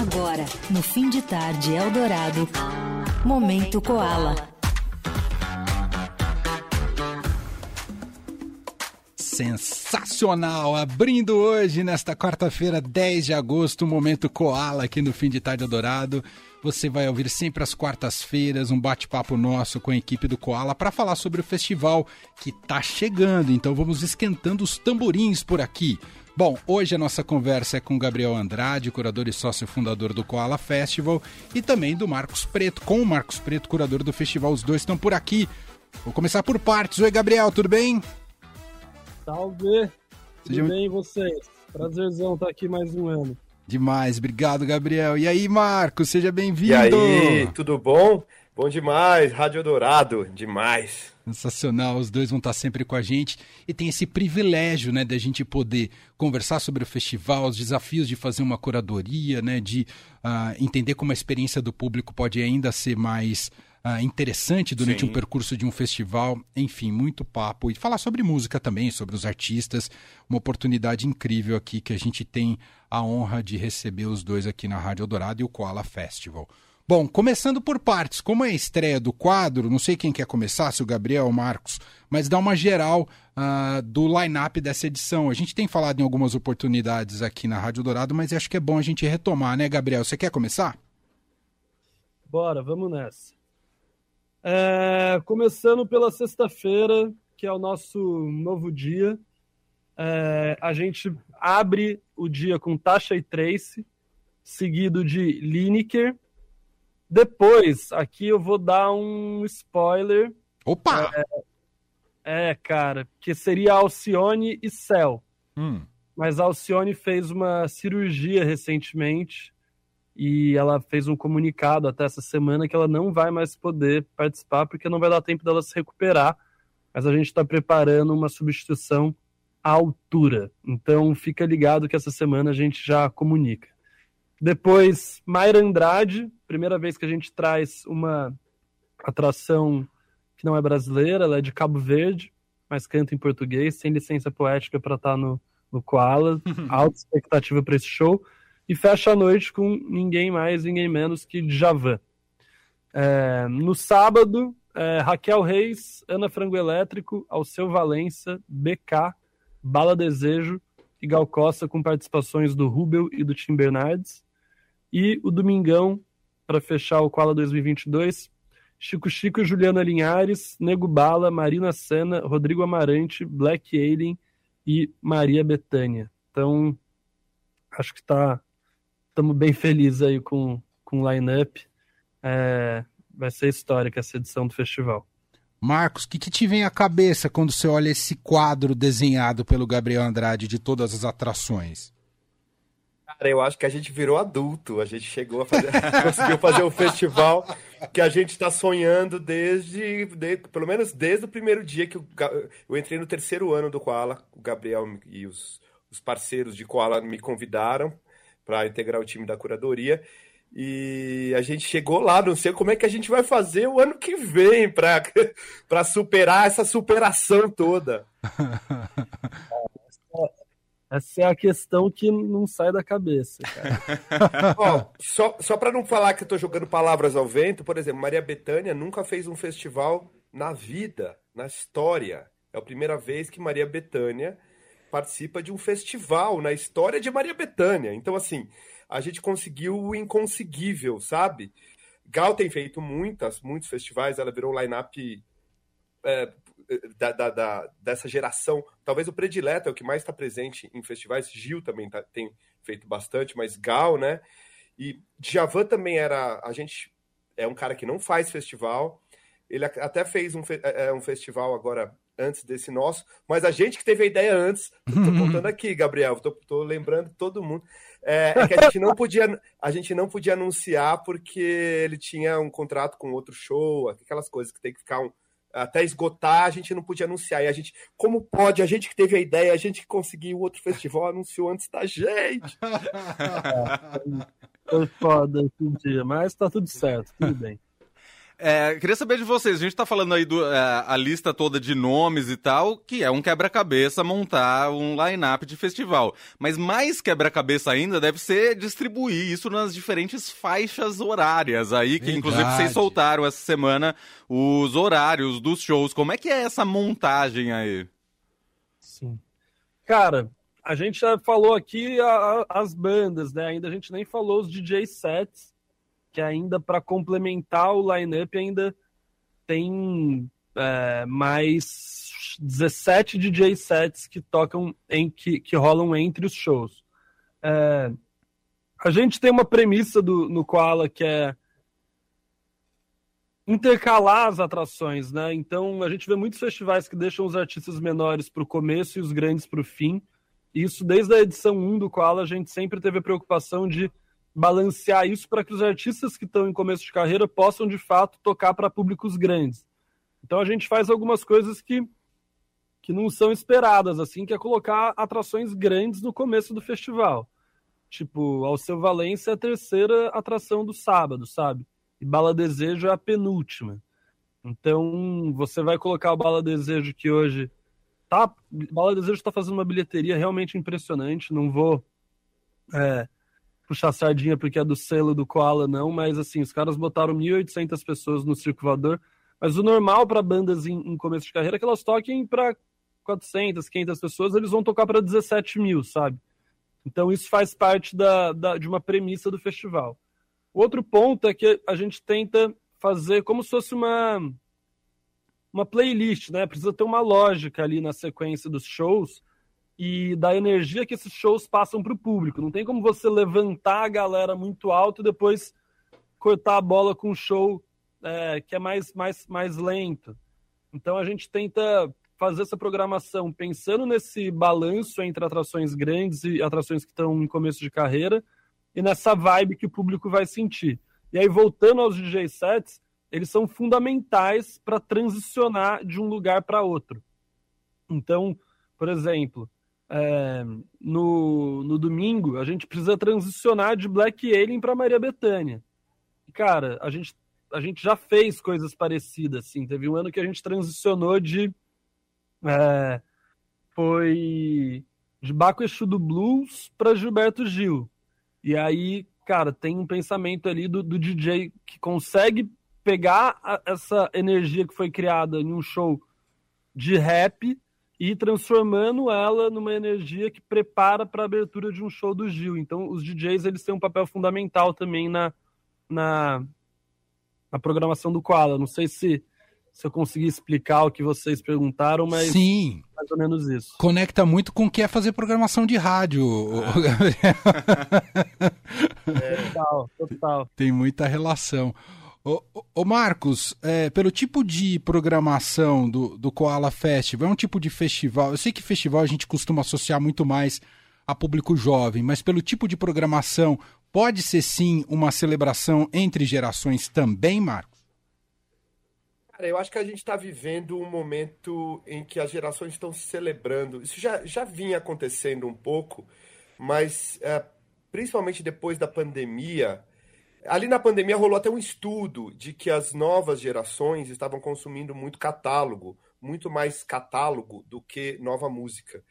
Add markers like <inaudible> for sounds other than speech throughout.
Agora, no fim de tarde Eldorado, Momento Koala. Sensacional! Abrindo hoje, nesta quarta-feira, 10 de agosto, o Momento Koala aqui no Fim de Tarde Eldorado. Você vai ouvir sempre às quartas-feiras um bate-papo nosso com a equipe do Koala para falar sobre o festival que está chegando. Então vamos esquentando os tamborins por aqui. Bom, hoje a nossa conversa é com Gabriel Andrade, curador e sócio fundador do Koala Festival, e também do Marcos Preto, com o Marcos Preto, curador do festival. Os dois estão por aqui. Vou começar por partes. Oi, Gabriel, tudo bem? Salve! Tudo Seja... bem, vocês? Prazerzão estar aqui mais um ano. Demais, obrigado, Gabriel. E aí, Marcos, seja bem-vindo. E aí, tudo bom? Bom demais, Rádio Dourado, demais. Sensacional, os dois vão estar sempre com a gente e tem esse privilégio, né, de a gente poder conversar sobre o festival, os desafios de fazer uma curadoria, né, de uh, entender como a experiência do público pode ainda ser mais uh, interessante durante Sim. um percurso de um festival, enfim, muito papo e falar sobre música também, sobre os artistas, uma oportunidade incrível aqui que a gente tem a honra de receber os dois aqui na Rádio Dourado e o Koala Festival. Bom, começando por partes, como é a estreia do quadro, não sei quem quer começar, se o Gabriel ou o Marcos, mas dá uma geral uh, do line-up dessa edição. A gente tem falado em algumas oportunidades aqui na Rádio Dourado, mas acho que é bom a gente retomar, né, Gabriel? Você quer começar? Bora, vamos nessa. É, começando pela sexta-feira, que é o nosso novo dia, é, a gente abre o dia com Tasha e Trace, seguido de Lineker, depois, aqui eu vou dar um spoiler. Opa! É, é cara, que seria Alcione e Cell. Hum. Mas a Alcione fez uma cirurgia recentemente e ela fez um comunicado até essa semana que ela não vai mais poder participar porque não vai dar tempo dela se recuperar. Mas a gente está preparando uma substituição à altura. Então fica ligado que essa semana a gente já comunica. Depois, Mayra Andrade, primeira vez que a gente traz uma atração que não é brasileira, ela é de Cabo Verde, mas canta em português, sem licença poética para estar tá no, no Koala. <laughs> Alta expectativa para esse show. E fecha a noite com ninguém mais, ninguém menos que Javan. É, no sábado, é, Raquel Reis, Ana Frango Elétrico, Alceu Valença, BK, Bala Desejo e Gal Costa com participações do Rubel e do Tim Bernardes. E o Domingão, para fechar o Koala 2022, Chico Chico, Juliana Linhares, Nego Bala, Marina Senna, Rodrigo Amarante, Black Alien e Maria Betânia. Então, acho que tá estamos bem felizes aí com, com o line-up. É, vai ser histórica essa edição do festival. Marcos, o que, que te vem à cabeça quando você olha esse quadro desenhado pelo Gabriel Andrade de todas as atrações? Cara, eu acho que a gente virou adulto. A gente chegou a fazer, <laughs> conseguiu fazer o festival que a gente está sonhando desde, pelo menos desde o primeiro dia que eu, eu entrei no terceiro ano do Koala. O Gabriel e os, os parceiros de Koala me convidaram para integrar o time da curadoria. E a gente chegou lá, não sei como é que a gente vai fazer o ano que vem para <laughs> superar essa superação toda. <laughs> Essa é a questão que não sai da cabeça, <laughs> Ó, só só para não falar que eu tô jogando palavras ao vento, por exemplo, Maria Bethânia nunca fez um festival na vida, na história. É a primeira vez que Maria Bethânia participa de um festival na história de Maria Bethânia. Então, assim, a gente conseguiu o inconseguível, sabe? Gal tem feito muitas, muitos festivais, ela virou um line-up é, da, da, da, dessa geração. Talvez o predileto é o que mais está presente em festivais. Gil também tá, tem feito bastante, mas Gal, né? E Djavan também era. A gente é um cara que não faz festival. Ele até fez um, é, é, um festival agora antes desse nosso, mas a gente que teve a ideia antes, tô <laughs> contando aqui, Gabriel, tô, tô lembrando todo mundo, é, é, que a gente não podia, a gente não podia anunciar porque ele tinha um contrato com outro show, aquelas coisas que tem que ficar um, até esgotar, a gente não podia anunciar. E a gente, como pode? A gente que teve a ideia, a gente que conseguiu outro festival, anunciou antes da gente. <laughs> Foi foda esse dia, mas tá tudo certo, tudo bem. É, queria saber de vocês, a gente está falando aí do, é, a lista toda de nomes e tal, que é um quebra-cabeça montar um line-up de festival. Mas mais quebra-cabeça ainda deve ser distribuir isso nas diferentes faixas horárias aí, que Verdade. inclusive vocês soltaram essa semana os horários dos shows. Como é que é essa montagem aí? Sim. Cara, a gente já falou aqui a, a, as bandas, né? Ainda a gente nem falou os DJ sets que ainda para complementar o lineup ainda tem é, mais 17 DJ sets que tocam em que, que rolam entre os shows. É, a gente tem uma premissa do, no Koala que é intercalar as atrações, né? Então a gente vê muitos festivais que deixam os artistas menores para o começo e os grandes para o fim. Isso desde a edição 1 do Koala a gente sempre teve a preocupação de balancear isso para que os artistas que estão em começo de carreira possam de fato tocar para públicos grandes. Então a gente faz algumas coisas que que não são esperadas, assim, que é colocar atrações grandes no começo do festival. Tipo, Alceu Valência é a terceira atração do sábado, sabe? E Bala Desejo é a penúltima. Então, você vai colocar o Bala Desejo que hoje tá. Bala Desejo está fazendo uma bilheteria realmente impressionante. Não vou é, puxar sardinha porque é do selo do Koala, não, mas assim, os caras botaram 1.800 pessoas no Circo Voador, mas o normal para bandas em, em, começo de carreira é que elas toquem para 400, 500 pessoas, eles vão tocar para 17 mil, sabe? Então isso faz parte da, da, de uma premissa do festival. O outro ponto é que a gente tenta fazer como se fosse uma, uma playlist, né? Precisa ter uma lógica ali na sequência dos shows, e da energia que esses shows passam para o público. Não tem como você levantar a galera muito alto e depois cortar a bola com um show é, que é mais, mais, mais lento. Então a gente tenta fazer essa programação pensando nesse balanço entre atrações grandes e atrações que estão em começo de carreira e nessa vibe que o público vai sentir. E aí, voltando aos DJ sets, eles são fundamentais para transicionar de um lugar para outro. Então, por exemplo, é, no, no domingo, a gente precisa transicionar de Black Alien para Maria Bethânia. Cara, a gente, a gente já fez coisas parecidas, assim. Teve um ano que a gente transicionou de. É, foi de Baco Exu do Blues para Gilberto Gil. E aí, cara, tem um pensamento ali do, do DJ que consegue pegar a, essa energia que foi criada em um show de rap e transformando ela numa energia que prepara para a abertura de um show do Gil. Então, os DJs eles têm um papel fundamental também na, na, na programação do Koala. Não sei se, se eu consegui explicar o que vocês perguntaram, mas Sim. mais ou menos isso. Conecta muito com o que é fazer programação de rádio. <laughs> é, total, total. Tem muita relação. Ô, ô Marcos, é, pelo tipo de programação do, do Koala Festival, é um tipo de festival. Eu sei que festival a gente costuma associar muito mais a público jovem, mas pelo tipo de programação, pode ser sim uma celebração entre gerações também, Marcos? Cara, eu acho que a gente está vivendo um momento em que as gerações estão se celebrando. Isso já, já vinha acontecendo um pouco, mas é, principalmente depois da pandemia, Ali na pandemia rolou até um estudo de que as novas gerações estavam consumindo muito catálogo, muito mais catálogo do que nova música.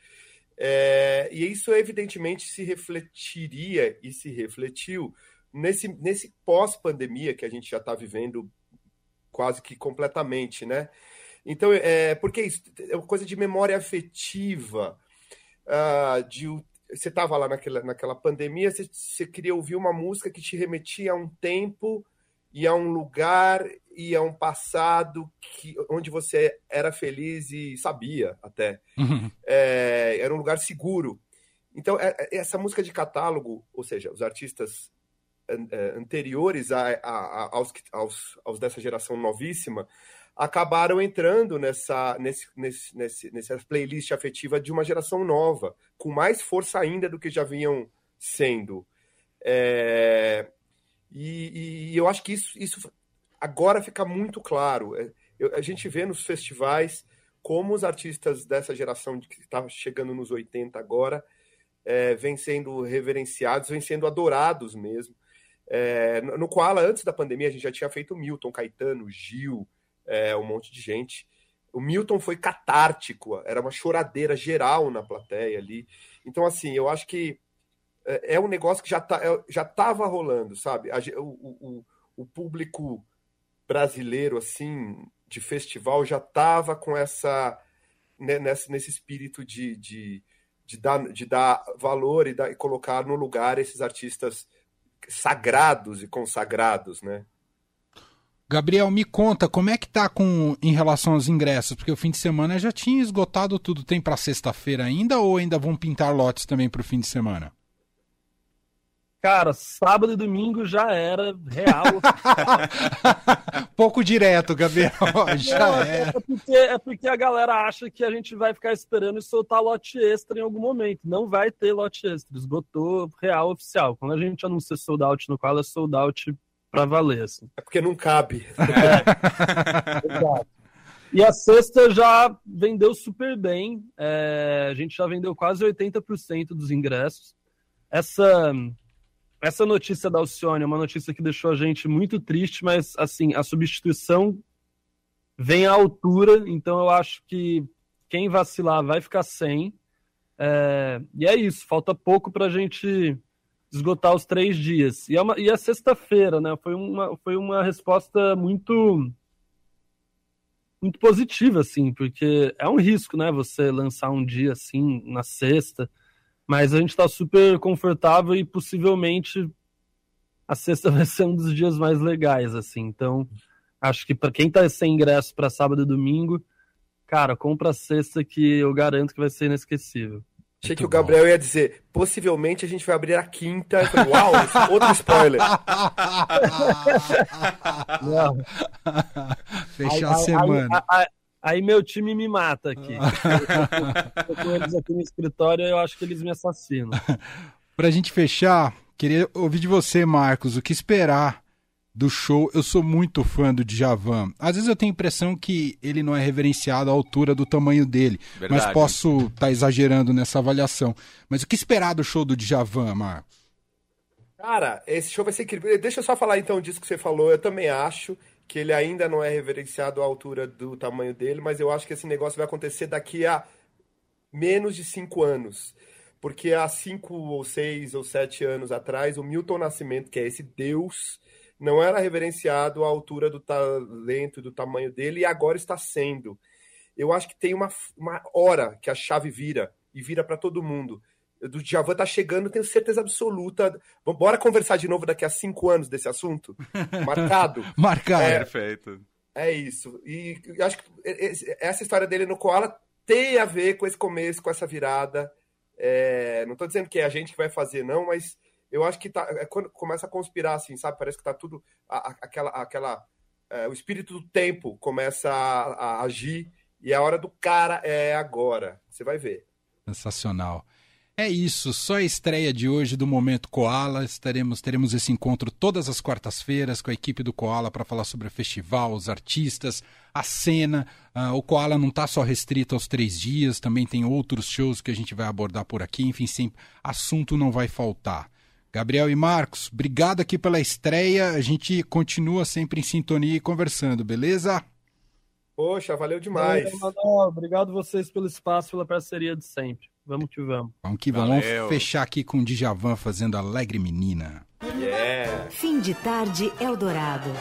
É, e isso evidentemente se refletiria e se refletiu nesse, nesse pós-pandemia que a gente já está vivendo quase que completamente, né? Então, é, porque isso é uma coisa de memória afetiva, uh, de você estava lá naquela, naquela pandemia, você, você, queria ouvir uma música que te remetia a um tempo e a um lugar e a um passado que, onde você era feliz e sabia até. Uhum. É, era um lugar seguro. Então, é, é, essa música de catálogo, ou seja, os artistas é, anteriores a, a, a, aos, aos, aos dessa geração novíssima, acabaram entrando nessa, nesse, nesse, nesse, nessa playlist afetiva de uma geração nova, com mais força ainda do que já vinham sendo. É, e, e, eu acho que isso, isso agora fica muito claro. É, eu, a gente vê nos festivais como os artistas dessa geração que está chegando nos 80 agora é, vêm sendo reverenciados, vêm sendo adorados mesmo. É, no Koala, antes da pandemia, a gente já tinha feito Milton, Caetano, Gil, é, um monte de gente. O Milton foi catártico, era uma choradeira geral na plateia ali. Então, assim, eu acho que é, é um negócio que já tá, é, já rolando, sabe? O, o, o, público brasileiro, assim, de festival já estava com essa né, nesse, nesse espírito de, de, de, dar, de dar valor e, dar, e colocar no lugar esses artistas sagrados e consagrados, né? Gabriel, me conta, como é que tá com em relação aos ingressos? Porque o fim de semana já tinha esgotado tudo. Tem para sexta-feira ainda ou ainda vão pintar lotes também para o fim de semana? Cara, sábado e domingo já era real. <laughs> Pouco direto, Gabriel. <laughs> Já é. É porque, é porque a galera acha que a gente vai ficar esperando e soltar lote extra em algum momento. Não vai ter lote extra. Esgotou real oficial. Quando a gente anuncia sold out no qual é sold out pra valer. Assim. É porque não cabe. <laughs> É. E a sexta já vendeu super bem. É, a gente já vendeu quase 80% dos ingressos. Essa essa notícia da Alcione é uma notícia que deixou a gente muito triste, mas assim, a substituição vem à altura, então eu acho que quem vacilar vai ficar sem. É, e é isso, falta pouco para a gente esgotar os três dias. E é, uma, e é sexta-feira, né? Foi uma, foi uma resposta muito muito positiva, assim, porque é um risco, né? Você lançar um dia assim na sexta. Mas a gente está super confortável e possivelmente a sexta <laughs> vai ser um dos dias mais legais, assim. Então, acho que para quem está sem ingresso para sábado e domingo, cara, compra a sexta que eu garanto que vai ser inesquecível. Achei Muito que o Gabriel bom. ia dizer, possivelmente a gente vai abrir a quinta. Eu falei, uau, outro spoiler. Fechar a semana. Aí, aí, Aí meu time me mata aqui. eu <laughs> com eles aqui no escritório, eu acho que eles me assassinam. Pra gente fechar, queria ouvir de você, Marcos, o que esperar do show. Eu sou muito fã do Djavan. Às vezes eu tenho a impressão que ele não é reverenciado à altura do tamanho dele, Verdade. mas posso estar tá exagerando nessa avaliação. Mas o que esperar do show do Djavan, Marcos? Cara, esse show vai ser incrível. Deixa eu só falar então disso que você falou. Eu também acho que ele ainda não é reverenciado à altura do tamanho dele, mas eu acho que esse negócio vai acontecer daqui a menos de cinco anos. Porque há cinco ou seis ou sete anos atrás, o Milton Nascimento, que é esse deus, não era reverenciado à altura do talento e do tamanho dele, e agora está sendo. Eu acho que tem uma, uma hora que a chave vira, e vira para todo mundo do Djavan tá chegando, tenho certeza absoluta. Bora conversar de novo daqui a cinco anos desse assunto? <laughs> Marcado? Marcado. É, Perfeito. É isso. E eu acho que essa história dele no Koala tem a ver com esse começo, com essa virada. É, não estou dizendo que é a gente que vai fazer, não, mas eu acho que tá, é quando começa a conspirar, assim, sabe? Parece que tá tudo. A, a, aquela. aquela é, o espírito do tempo começa a, a agir e a hora do cara é agora. Você vai ver. Sensacional. É isso, só a estreia de hoje do Momento Koala. Estaremos, teremos esse encontro todas as quartas-feiras com a equipe do Koala para falar sobre o festival, os artistas, a cena. Uh, o Koala não está só restrito aos três dias, também tem outros shows que a gente vai abordar por aqui. Enfim, sempre, assunto não vai faltar. Gabriel e Marcos, obrigado aqui pela estreia. A gente continua sempre em sintonia e conversando, beleza? Poxa, valeu demais. Valeu, Obrigado vocês pelo espaço, pela parceria de sempre. Vamos que vamos. Vamos que vamos. Vamos fechar aqui com o Djavan fazendo Alegre Menina. Yeah. Fim de tarde Eldorado.